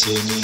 seni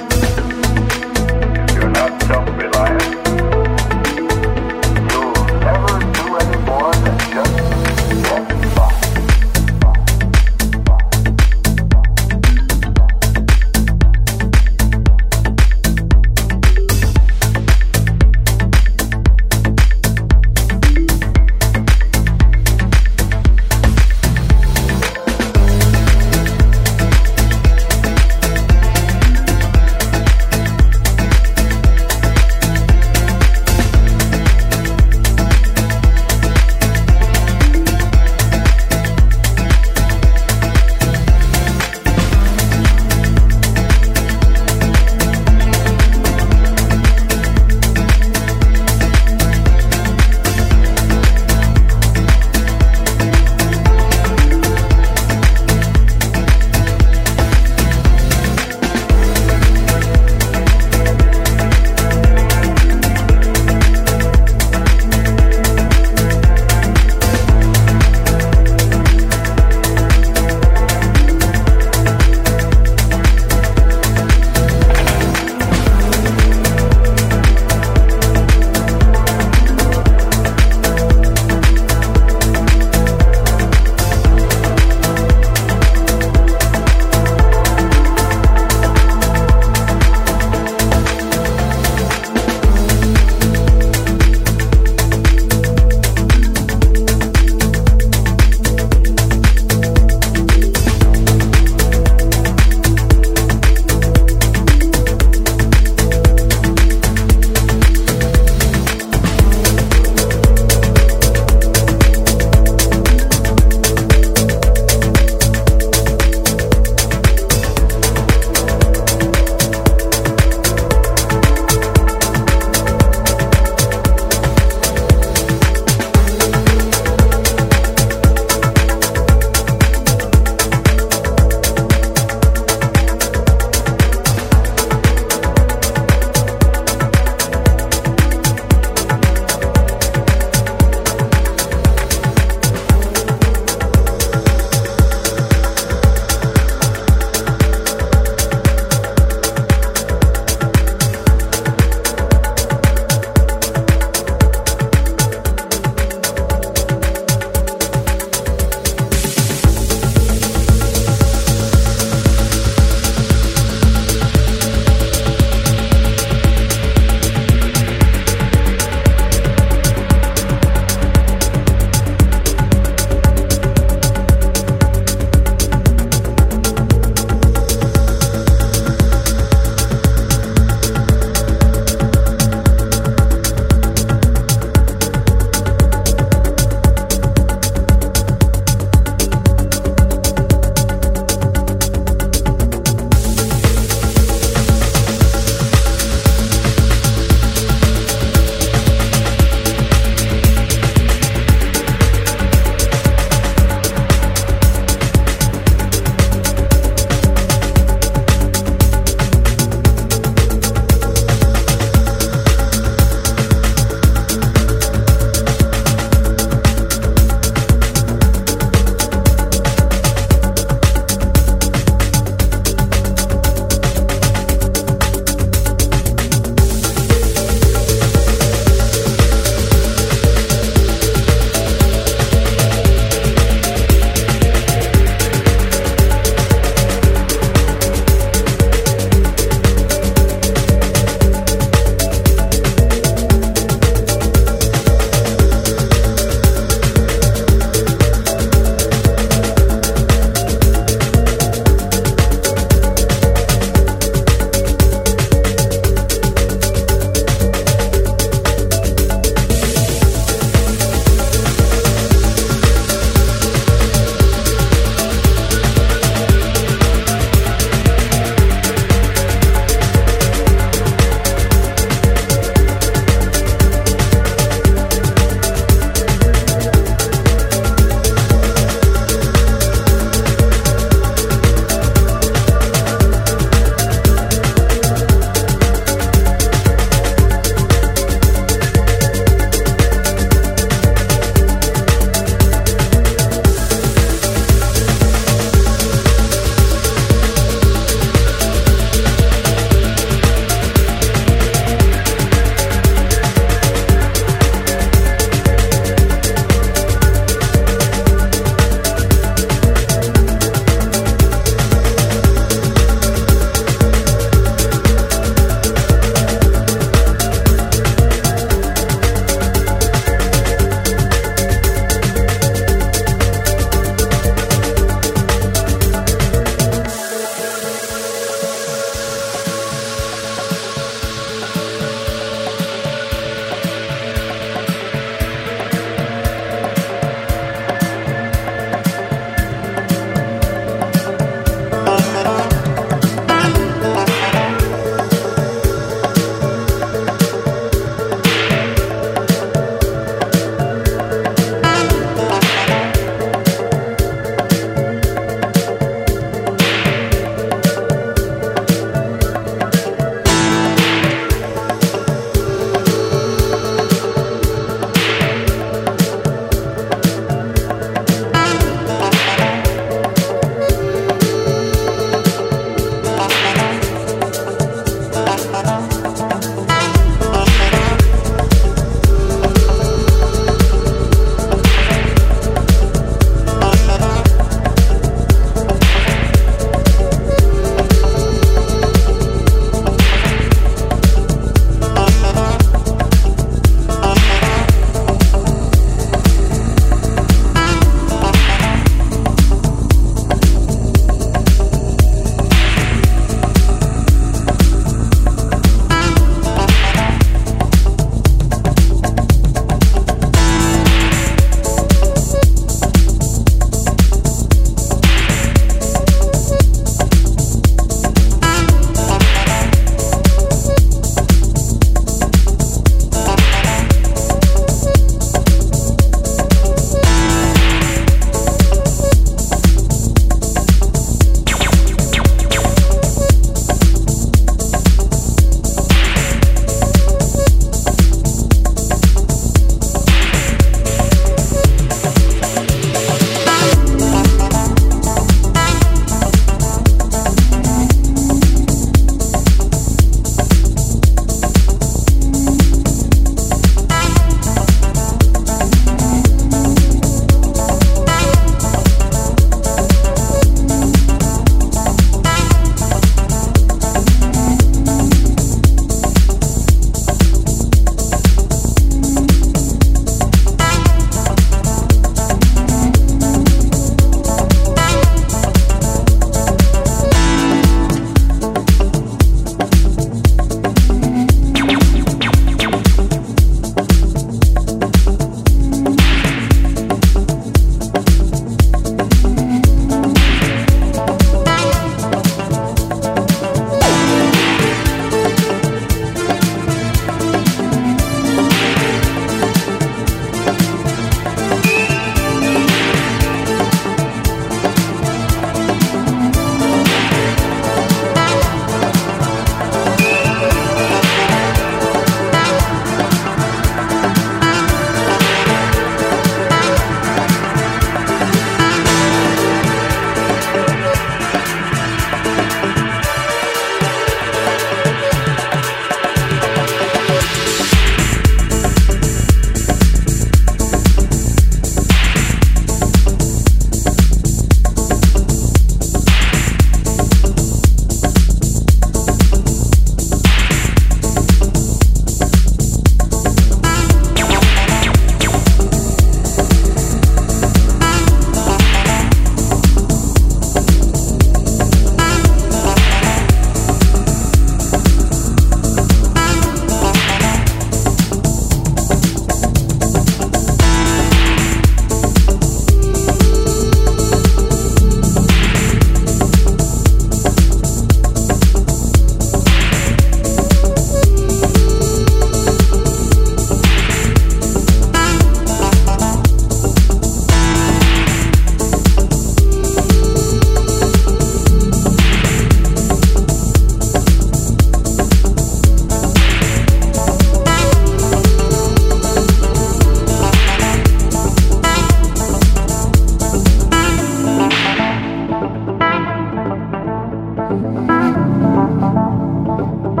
Música